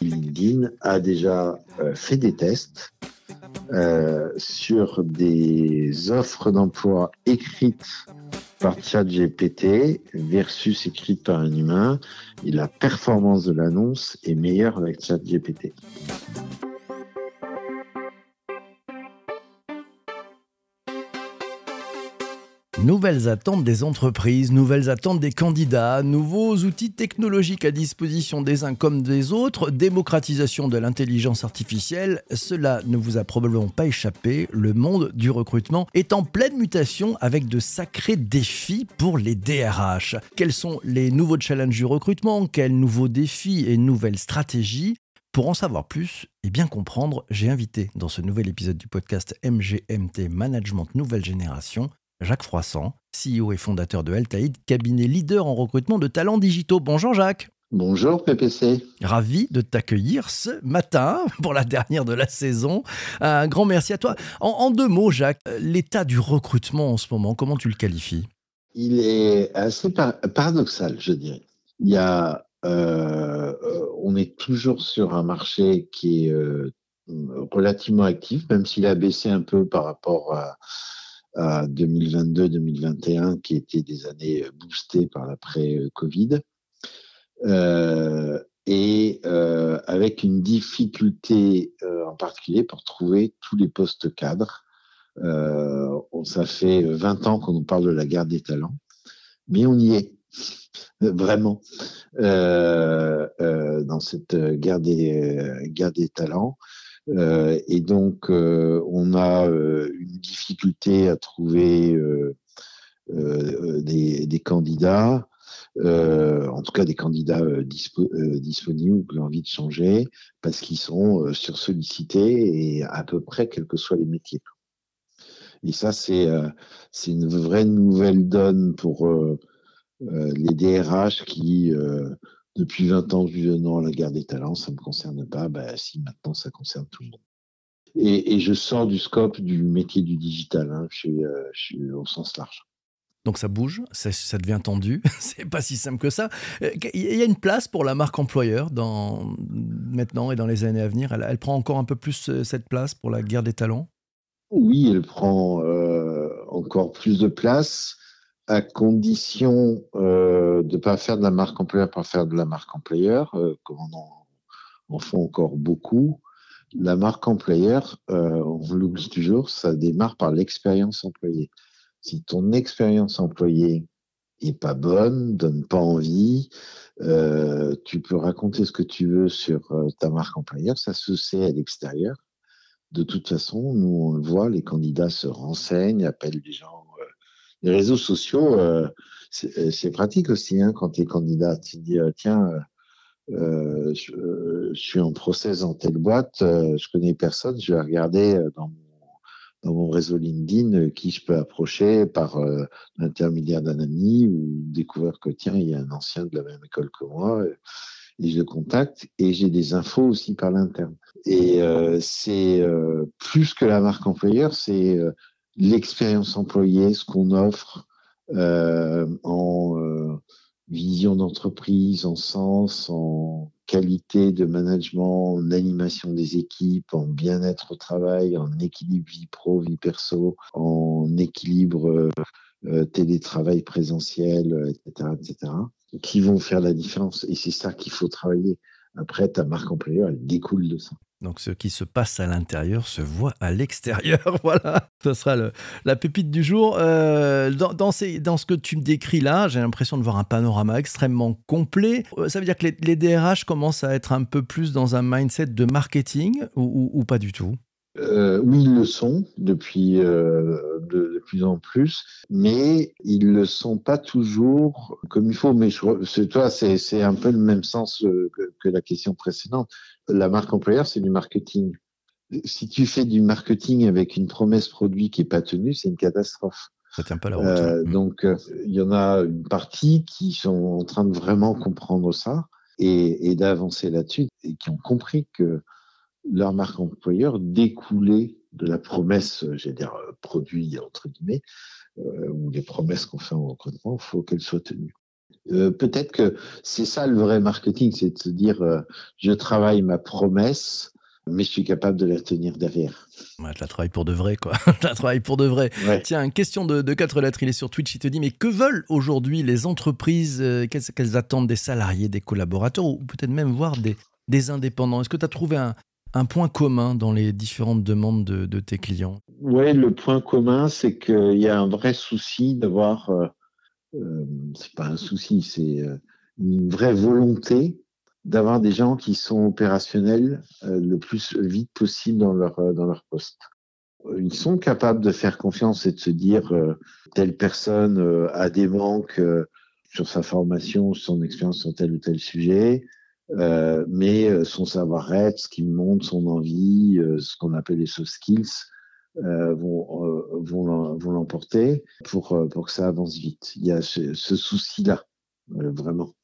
LinkedIn a déjà euh, fait des tests euh, sur des offres d'emploi écrites par ChatGPT versus écrites par un humain et la performance de l'annonce est meilleure avec ChatGPT. Nouvelles attentes des entreprises, nouvelles attentes des candidats, nouveaux outils technologiques à disposition des uns comme des autres, démocratisation de l'intelligence artificielle, cela ne vous a probablement pas échappé, le monde du recrutement est en pleine mutation avec de sacrés défis pour les DRH. Quels sont les nouveaux challenges du recrutement? Quels nouveaux défis et nouvelles stratégies? Pour en savoir plus et bien comprendre, j'ai invité dans ce nouvel épisode du podcast MGMT Management Nouvelle Génération Jacques Froissant, CEO et fondateur de Altaïd, cabinet leader en recrutement de talents digitaux. Bonjour Jacques. Bonjour PPC. Ravi de t'accueillir ce matin pour la dernière de la saison. Un grand merci à toi. En, deux mots, Jacques, l'état du recrutement en ce moment, comment tu le qualifies? Il est assez paradoxal, je dirais. Il y a, euh, on est toujours sur un marché qui est euh, relativement actif, même s'il a baissé un peu par rapport à à 2022-2021, qui étaient des années boostées par l'après-Covid, euh, et euh, avec une difficulté euh, en particulier pour trouver tous les postes cadres. ça fait 20 ans qu'on nous parle de la guerre des talents, mais on y est vraiment dans cette guerre des talents. Euh, et donc, euh, on a euh, une difficulté à trouver des, candidats, en tout cas des candidats disponibles ou qui ont envie de changer, parce qu'ils sont sursollicités et à peu près quels que soient les métiers. Et ça, c'est c'est une vraie nouvelle donne pour les DRH qui depuis 20 ans, je dis non, la guerre des talents, ça ne me concerne pas. Bah, si, maintenant, ça concerne tout le monde. Et, je sors du scope du métier du digital. Hein. Je, suis, au sens large. Donc ça bouge, ça, devient tendu. c'est pas si simple que ça. Euh, il y a une place pour la marque employeur dans, maintenant et dans les années à venir? Elle, prend encore un peu plus euh, cette place pour la guerre des talents? Oui, elle prend euh, encore plus de place à condition euh, de ne pas faire de la marque employeur par faire de la marque employeur, euh, comme on en, font encore beaucoup. La marque employeur, euh, on l'oublie toujours, ça démarre par l'expérience employée. Si ton expérience employée est pas bonne, donne pas envie, tu peux raconter ce que tu veux sur ta marque employeur, ça se sait à l'extérieur. De toute façon, nous on le voit, les candidats se renseignent, appellent des gens les réseaux sociaux, euh, euh, c'est pratique aussi hein, quand tu es candidat. Tu dis, euh, tiens, je, suis en process en telle boîte, je connais personne, je vais regarder dans mon, dans mon réseau LinkedIn qui je peux approcher par l'intermédiaire d'un ami ou découvrir que, tiens, il y a un ancien de la même école que moi et je le contacte et j'ai des infos aussi par l'interne. Et c'est plus que la marque employeur, c'est l'expérience employée, ce qu'on offre euh, en euh, vision d'entreprise, en sens, en qualité de management, en animation des équipes, en bien-être au travail, en équilibre vie pro, vie perso, en équilibre euh, télétravail présentiel, etc., etc., qui vont faire la différence. Et c'est ça qu'il faut travailler. Après, ta marque employeur, elle découle de ça. Donc ce qui se passe à l'intérieur se voit à l'extérieur. voilà, ce sera la pépite du jour. Euh, dans, ce que tu me décris là, j'ai l'impression de voir un panorama extrêmement complet. Euh, ça veut dire que les, DRH commencent à être un peu plus dans un mindset de marketing ou pas du tout? Euh, oui, ils le sont depuis euh, de, plus en plus, mais ils le sont pas toujours comme il faut. Mais c'est toi, c'est un peu le même sens euh, que, la question précédente. La marque employeur, c'est du marketing. Si tu fais du marketing avec une promesse produit qui est pas tenue, c'est une catastrophe. Ça tient pas la route. Donc, il y en a une partie qui sont en train de vraiment comprendre ça et, et d'avancer là-dessus et qui ont compris que leur marque employeur découlait de la promesse, j'ai dire, euh, produit entre guillemets, euh, ou des promesses qu'on fait en recrutement, il faut qu'elles soient tenues. Peut-être que c'est ça le vrai marketing, c'est de se dire je travaille ma promesse mais je suis capable de la tenir derrière. Ouais, je la travaille pour de vrai, quoi. je la travaille pour de vrai. Tiens, une question de, de, quatre lettres. Il est sur Twitch. Il te dit Mais que veulent aujourd'hui les entreprises euh, Qu'elles attendent des salariés, des collaborateurs ou peut-être même voir des, des indépendants? Est-ce que tu as trouvé un, un, point commun dans les différentes demandes de, tes clients? Oui, le point commun, c'est qu'il y a un vrai souci d'avoir. Euh, euh, c'est pas un souci, c'est euh, une vraie volonté d'avoir des gens qui sont opérationnels euh, le plus vite possible dans leur dans leur poste. Ils sont capables de faire confiance et de se dire telle personne a des manques sur sa formation, son expérience sur tel ou tel sujet, mais son savoir-être, ce qu'il montre, son envie, ce qu'on appelle les soft skills, vont vont vont l'emporter pour pour que ça avance vite. Il y a ce, ce souci-là, vraiment.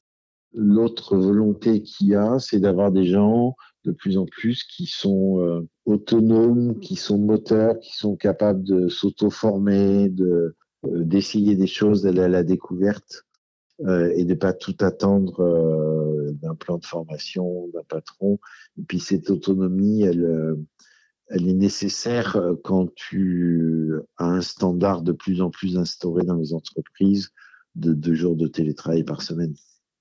L'autre volonté qu'il y a, c'est d'avoir des gens de plus en plus qui sont euh, autonomes, qui sont moteurs, qui sont capables de s'auto-former, de euh, d'essayer des choses, d'aller à la découverte euh, et de pas tout attendre d'un plan de formation, d'un patron. Et puis cette autonomie, elle, elle est nécessaire quand tu as un standard de plus en plus instauré dans les entreprises de deux jours de télétravail par semaine.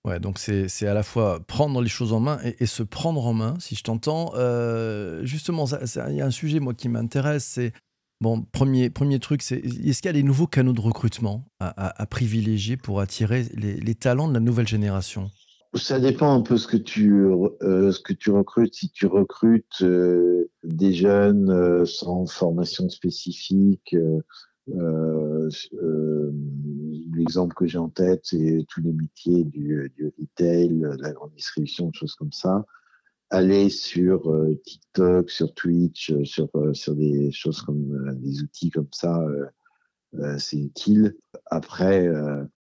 Ouais, donc c'est à la fois prendre les choses en main et, se prendre en main, si je t'entends. Euh, justement, il y a un sujet, moi, qui m'intéresse, c'est, bon, premier, premier truc, c'est est-ce qu'il y a des nouveaux canaux de recrutement à, privilégier pour attirer les, talents de la nouvelle génération? Ça dépend un peu ce que tu euh, ce que tu recrutes. Si tu recrutes euh, des jeunes sans formation spécifique, euh, euh, L'exemple que j'ai en tête, c'est tous les métiers du, du, retail, de la grande distribution, des choses comme ça. Aller sur euh, TikTok, sur Twitch, euh, sur, sur des choses comme des outils comme ça, c'est utile. Après,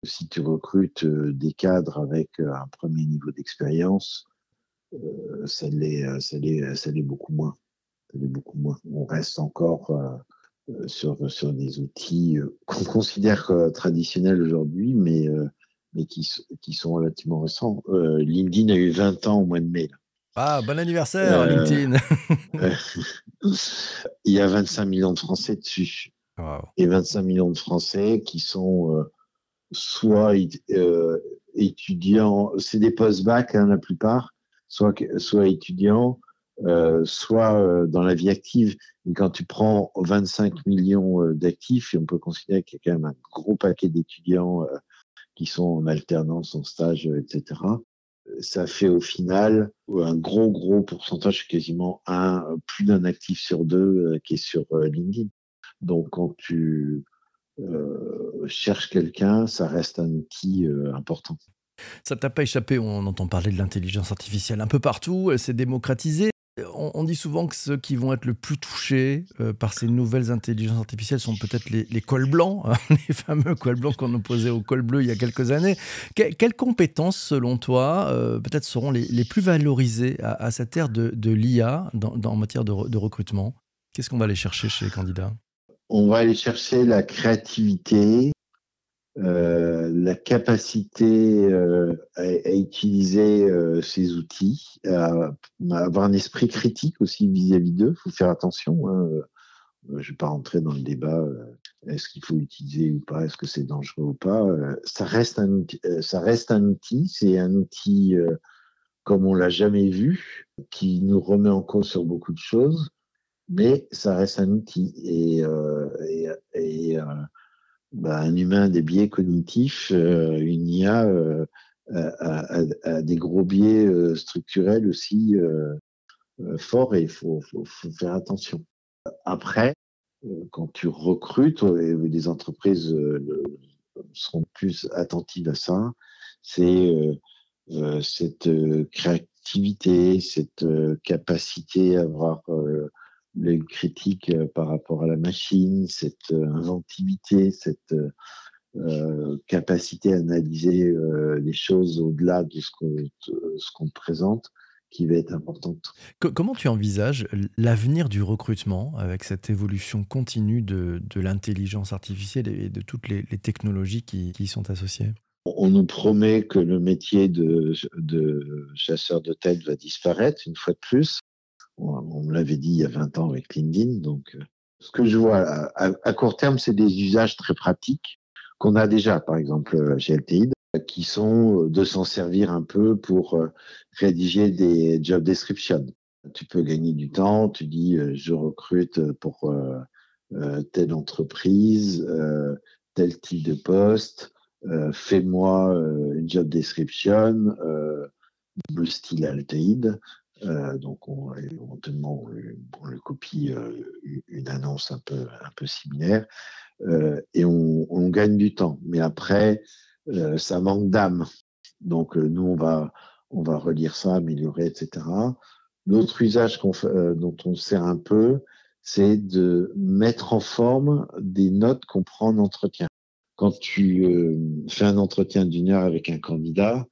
si tu recrutes des cadres avec un premier niveau d'expérience, ça l'est, ça l'est, ça l'est beaucoup moins. Ça l'est beaucoup moins. On reste encore euh, sur, sur des outils euh, qu'on considère euh, traditionnels aujourd'hui, mais, mais qui, qui sont relativement récents. LinkedIn a eu 20 ans au mois de mai. Ah, bon anniversaire, LinkedIn Il y a 25 millions de Français dessus. Et 25 millions de Français qui sont soit étudiants, c'est des post-bac hein, la plupart, soit, soit étudiants, euh, soit euh, dans la vie active. Et quand tu prends 25 millions euh, d'actifs, et on peut considérer qu'il y a quand même un gros paquet d'étudiants qui sont en alternance, en stage, etc. Ça fait au final un gros, gros pourcentage, quasiment un, plus d'un actif sur deux qui est sur LinkedIn. Donc quand tu cherches quelqu'un, ça reste un outil important. Ça t'a pas échappé, on entend parler de l'intelligence artificielle un peu partout, elle s'est démocratisée on, dit souvent que ceux qui vont être le plus touchés euh, par ces nouvelles intelligences artificielles sont peut-être les, cols blancs, hein, les fameux cols blancs qu'on opposait aux cols bleus il y a quelques années. quelles compétences, selon toi, euh, peut-être seront les, plus valorisées à, cette ère de, l'IA en matière de, de recrutement? Qu'est-ce qu'on va aller chercher chez les candidats? On va aller chercher la créativité, euh, la capacité euh, à, utiliser euh, ces outils, à, avoir un esprit critique aussi vis-à-vis d'eux. Il faut faire attention. Hein. Je ne vais pas rentrer dans le débat. est-ce qu'il faut l'utiliser ou pas Est-ce que c'est dangereux ou pas Ça reste un outil. ça reste un outil. C'est un outil comme on l'a jamais vu, qui nous remet en cause sur beaucoup de choses, mais ça reste un outil. Bah, un humain des biais cognitifs, euh, une IA euh, a, des gros biais euh, structurels aussi forts et il faut, faut, faut, faire attention. Après, quand tu recrutes, et les entreprises seront plus attentives à ça, c'est cette créativité, cette capacité à avoir les critiques euh, par rapport à la machine, cette euh, inventivité, cette euh, capacité à analyser les choses au-delà de ce qu'on ce présente qui va être importante. comment tu envisages l'avenir du recrutement avec cette évolution continue de, de l'intelligence artificielle et de toutes les, technologies qui, qui y sont associées? On nous promet que le métier de, chasseur de tête va disparaître une fois de plus. On, me l'avait dit il y a 20 ans avec LinkedIn. Donc, euh, ce que je vois à, court terme, c'est des usages très pratiques qu'on a déjà, par exemple chez LTI, qui sont de s'en servir un peu pour euh, rédiger des job descriptions. Tu peux gagner du temps, tu dis euh, je recrute pour telle entreprise, tel type de poste, euh, fais-moi euh, une job description, euh, le style Altaïd. donc on, éventuellement on, le copie une annonce un peu un peu similaire et on, gagne du temps. Mais après ça manque d'âme. Donc nous on va on va relire ça, améliorer, etc. L'autre usage dont on sert un peu, c'est de mettre en forme des notes qu'on prend en entretien quand tu euh, fais un entretien d'une heure avec un candidat,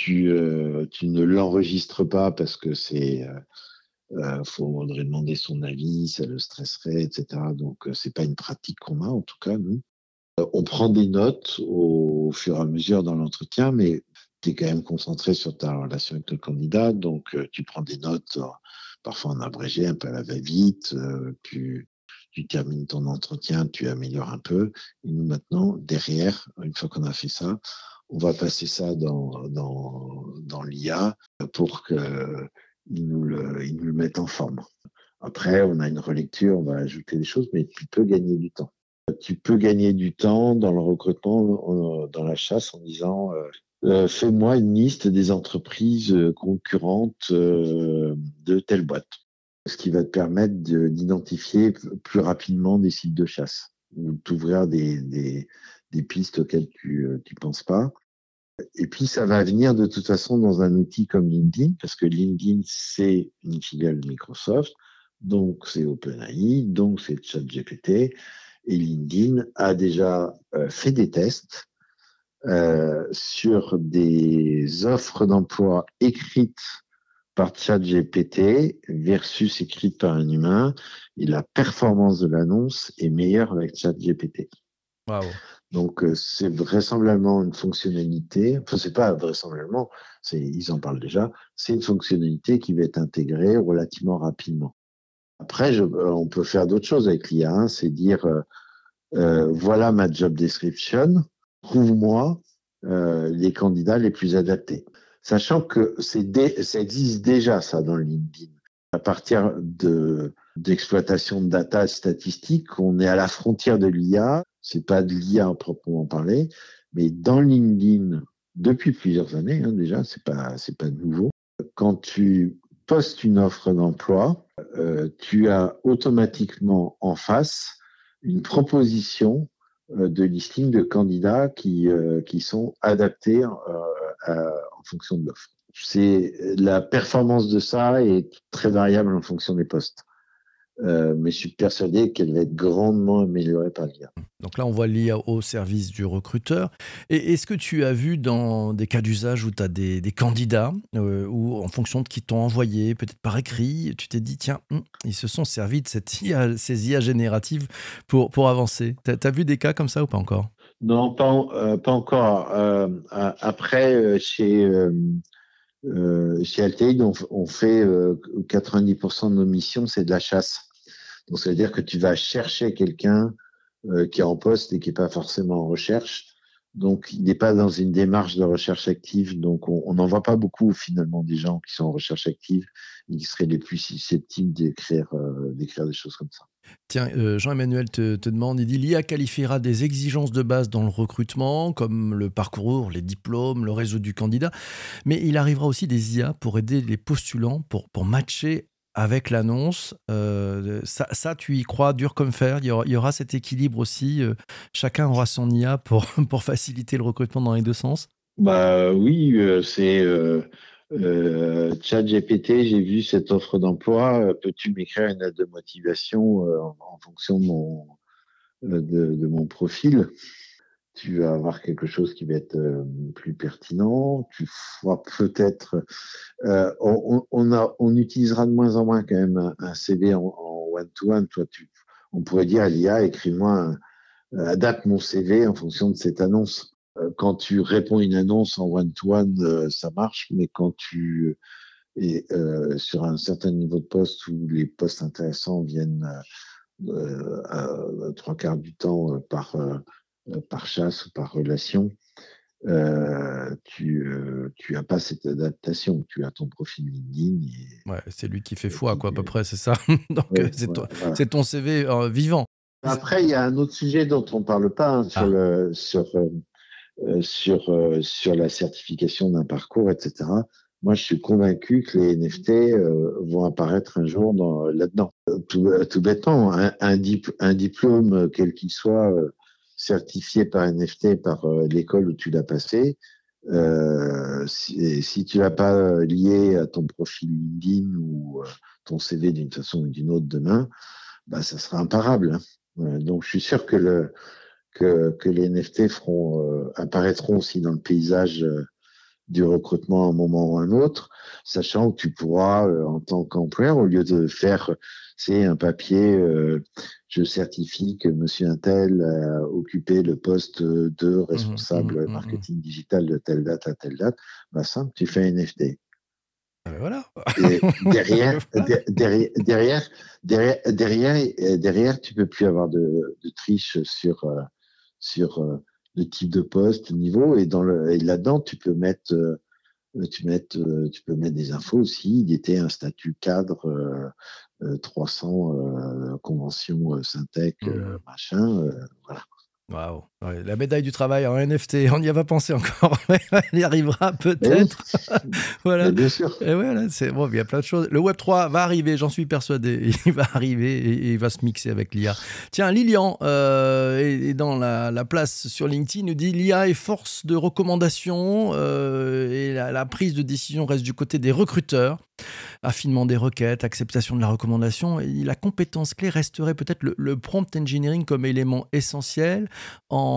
tu, euh, tu ne l'enregistres pas parce que c'est euh, faudrait demander son avis, ça le stresserait, etc. Donc c'est pas une pratique qu'on a en tout cas nous. On prend des notes au, fur et à mesure dans l'entretien, mais tu es quand même concentré sur ta relation avec le candidat, donc tu prends des notes parfois en abrégé, un peu à la va-vite, tu tu termines ton entretien, tu améliores un peu. Et nous, maintenant, derrière, une fois qu'on a fait ça, on va passer ça dans, l'IA pour qu'ils nous, le, nous le mettent en forme. Après, on a une relecture, on va ajouter des choses, mais tu peux gagner du temps. Tu peux gagner du temps dans le recrutement, dans la chasse, en disant euh, euh, fais-moi une liste des entreprises concurrentes euh, de telle boîte ce qui va te permettre d'identifier plus rapidement des sites de chasse ou d'ouvrir des, des, des, pistes auxquelles tu ne euh, penses pas. Et puis, ça va venir de toute façon dans un outil comme LinkedIn, parce que LinkedIn, c'est une filiale de Microsoft, donc c'est OpenAI, donc c'est ChatGPT. Et LinkedIn a déjà euh, fait des tests euh, sur des offres d'emploi écrites par ChatGPT versus écrite par un humain, et la performance de l'annonce est meilleure avec ChatGPT. Donc euh, c'est vraisemblablement une fonctionnalité, enfin c'est pas vraisemblablement, ils en parlent déjà, c'est une fonctionnalité qui va être intégrée relativement rapidement. Après, je, euh, on peut faire d'autres choses avec l'IA, hein, c'est dire euh, voilà ma job description, trouve-moi les candidats les plus adaptés sachant que c'est ça existe déjà ça dans LinkedIn. À partir de d'exploitation de data statistiques, on est à la frontière de l'IA. C'est pas de l'IA en proprement parler, mais dans LinkedIn depuis plusieurs années hein, déjà, c'est pas c'est pas nouveau. Quand tu postes une offre d'emploi, euh, tu as automatiquement en face une proposition euh, de listing de candidats qui, euh, qui sont adaptés en fonction de l'offre. C'est la performance de ça est très variable en fonction des postes. Euh, mais je suis persuadé qu'elle va être grandement améliorée par l'IA. Donc là, on voit l'IA au service du recruteur. Et est-ce que tu as vu dans des cas d'usage où tu as des, candidats, euh, ou en fonction de qui t'ont envoyé, peut-être par écrit, tu t'es dit, tiens, hum, ils se sont servis de cette IA, ces IA génératives pour, pour avancer? Tu as, vu des cas comme ça ou pas encore? Non, pas, euh, pas encore. après, chez euh, chez Altaïd, on, on, fait 90% de nos missions, c'est de la chasse. Donc, ça veut dire que tu vas chercher quelqu'un euh, qui est en poste et qui n'est pas forcément en recherche. Donc, il n'est pas dans une démarche de recherche active. Donc, on n'en voit pas beaucoup finalement des gens qui sont en recherche active et qui seraient les plus susceptibles d'écrire euh, des choses comme ça. Tiens, euh, Jean-Emmanuel te, demande, il dit l'IA qualifiera des exigences de base dans le recrutement, comme le parcours, les diplômes, le réseau du candidat, mais il arrivera aussi des IA pour aider les postulants, pour matcher avec l'annonce. Euh, ça, tu y crois dur comme fer. Il y aura, cet équilibre aussi. Euh, chacun aura son IA pour, pour faciliter le recrutement dans les deux sens. Bah oui, euh, c'est Chat GPT. J'ai vu cette offre d'emploi. Peux-tu m'écrire une lettre de motivation en, fonction de mon profil? Tu vas avoir quelque chose qui va être euh, plus pertinent. Tu feras peut-être, euh, on, on, on utilisera de moins en moins quand même un, CV en one-to-one. Toi, tu, on pourrait dire à l'IA, écris-moi, adapte mon CV en fonction de cette annonce. quand tu réponds une annonce en one-to-one, ça marche, mais quand tu es sur un certain niveau de poste où les postes intéressants viennent trois quarts du temps par, par chasse ou par relation, euh, tu euh, tu as pas cette adaptation. Tu as ton profil LinkedIn. ouais, c'est lui qui fait foi, quoi, à peu près, c'est ça. Donc c'est ton CV euh, vivant. Après, il y a un autre sujet dont on parle pas hein, sur ah. le sur sur sur la certification d'un parcours, etc. Moi, je suis convaincu que les NFT vont apparaître un jour là-dedans. Tout, tout, bêtement, un, un, diplôme, quel qu'il soit, certifié par NFT par euh, l'école où tu l'as passé, euh, si, si, tu l'as pas lié à ton profil LinkedIn ou euh, ton CV d'une façon ou d'une autre demain, bah, ça sera imparable. Hein. Donc, je suis sûr que, le, que, que les NFT apparaîtront aussi dans le paysage du recrutement à un moment ou à un autre, sachant que tu pourras, en tant qu'employeur, au lieu de faire c'est un papier, euh, je certifie que Monsieur Intel a occupé le poste de mmh responsable mmh mmh marketing digital de telle date à telle date. Bah simple, tu fais un NFT. Ah ben voilà. derrière, derrière, derrière, derrière, derrière, tu peux plus avoir de, triche sur euh, sur euh, le type de poste, niveau, et dans le là-dedans, tu peux mettre tu, tu peux mettre des infos aussi. Il était un statut cadre 300 euh, conventions euh, Syntec, mmh. euh, machin. voilà. Waouh, la médaille du travail en NFT, on y a pas pensé encore, elle y arrivera peut-être. voilà. bien sûr. Et voilà, c'est bon, il y a plein de choses. Le Web 3 va arriver, j'en suis persuadé. Il va arriver et, il va se mixer avec l'IA. Tiens, Lilian euh, est, dans la, place sur LinkedIn, nous dit l'IA est force de recommandation et la, la, prise de décision reste du côté des recruteurs affinement des requêtes, acceptation de la recommandation. Et la compétence clé resterait peut-être le, prompt engineering comme élément essentiel en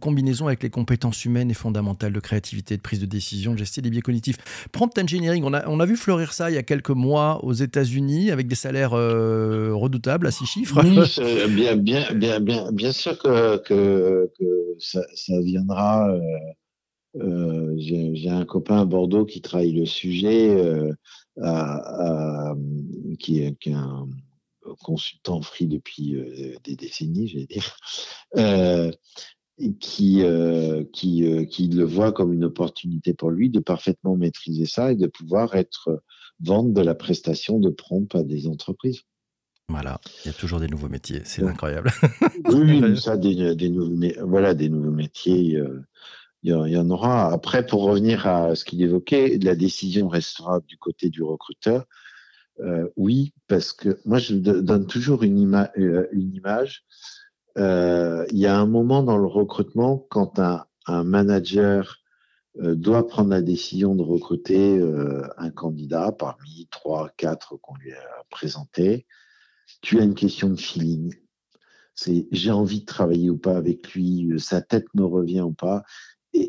combinaison avec les compétences humaines et fondamentales de créativité, de prise de décision, de gestion des biais cognitifs. Prompt engineering, on a, on a vu fleurir ça il y a quelques mois aux États-Unis avec des salaires euh, redoutables à six chiffres. Oui, bien, bien, bien, bien, bien sûr que, que, ça, viendra. Euh, euh, j'ai un copain à Bordeaux qui travaille le sujet qui, est, qui, est, un consultant free depuis euh, des décennies, je vais dire, euh, qui, euh, qui, qui le voit comme une opportunité pour lui de parfaitement maîtriser ça et de pouvoir être vendre de la prestation de prompt à des entreprises. Voilà, il y a toujours des nouveaux métiers, c'est incroyable. oui, ça, des, des, nouveaux, voilà, des nouveaux métiers il y en aura. Après, pour revenir à ce qu'il évoquait, la décision restera du côté du recruteur. Euh, oui, parce que moi, je donne toujours une, euh, une image. Euh, il y a un moment dans le recrutement quand un, manager doit prendre la décision de recruter un candidat parmi trois, quatre qu'on lui a présenté. Tu as une question de feeling. C'est j'ai envie de travailler ou pas avec lui, sa tête me revient ou pas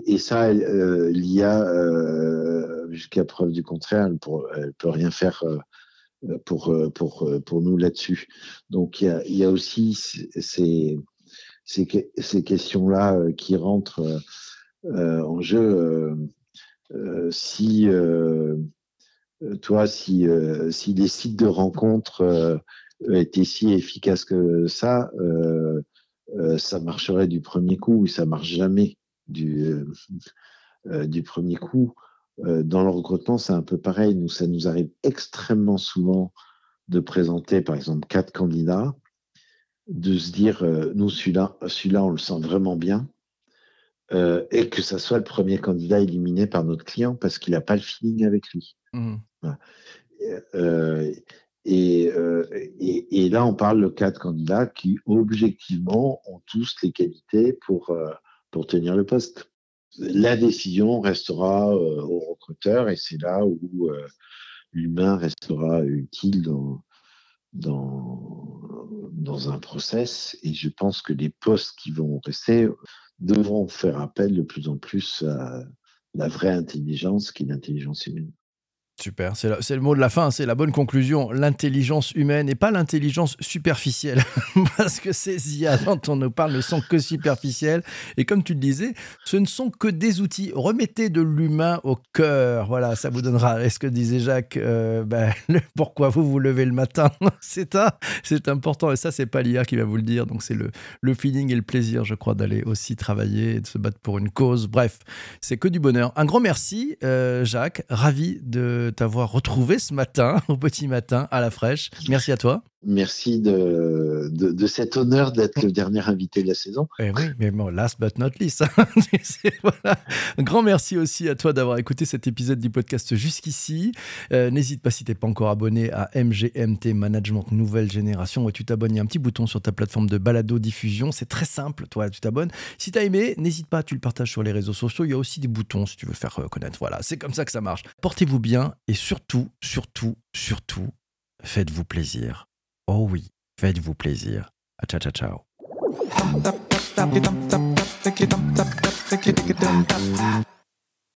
et, ça, euh, l'IA, euh, jusqu'à preuve du contraire, elle ne peut rien faire euh, pour, pour, pour nous là-dessus. Donc il y a, aussi ces, ces, questions-là qui rentrent en jeu. si toi, si, si les sites de rencontres étaient si efficaces que ça, ça marcherait du premier coup, ça marche jamais du, euh, euh, du premier coup. Euh, dans le recrutement, c'est un peu pareil. Nous, ça nous arrive extrêmement souvent de présenter, par exemple, quatre candidats, de se dire, nous, celui-là, celui-là, on le sent vraiment bien, et que ça soit le premier candidat éliminé par notre client parce qu'il n'a pas le feeling avec lui. Mmh. et, et, là, on parle de quatre candidats qui, objectivement, ont tous les qualités pour, pour tenir le poste. La décision restera euh, au recruteur et c'est là où euh, l'humain restera utile dans, dans, dans un process. Et je pense que les postes qui vont rester devront faire appel de plus en plus à la vraie intelligence qui est l'intelligence humaine. Super, c'est le mot de la fin, c'est la bonne conclusion. L'intelligence humaine et pas l'intelligence superficielle. Parce que ces IA dont on nous parle ne sont que superficielles. Et comme tu le disais, ce ne sont que des outils. Remettez de l'humain au cœur. Voilà, ça vous donnera. Est-ce que disait Jacques euh, ben, Pourquoi vous vous levez le matin? C'est c'est important. Et ça, c'est pas l'IA qui va vous le dire. Donc, c'est le, le feeling et le plaisir, je crois, d'aller aussi travailler et de se battre pour une cause. Bref, c'est que du bonheur. Un grand merci, euh, Jacques. Ravi de t'avoir retrouvé ce matin, au petit matin, à la fraîche. Merci à toi. Merci de, cet honneur d'être le dernier invité de la saison. Eh oui, mais bon, last but not least. Hein. Un grand merci aussi à toi d'avoir écouté cet épisode du podcast jusqu'ici. Euh, n'hésite pas si tu n'es pas encore abonné à MGMT Management Nouvelle Génération. tu t'abonnes, il y a un petit bouton sur ta plateforme de balado diffusion. C'est très simple, toi, tu t'abonnes. Si tu as aimé, n'hésite pas, tu le partages sur les réseaux sociaux. Il y a aussi des boutons si tu veux faire connaître. Voilà, c'est comme ça que ça marche. Portez-vous bien et surtout, surtout, surtout, faites-vous plaisir. Oh oui, faites-vous plaisir. Ciao, ciao, ciao.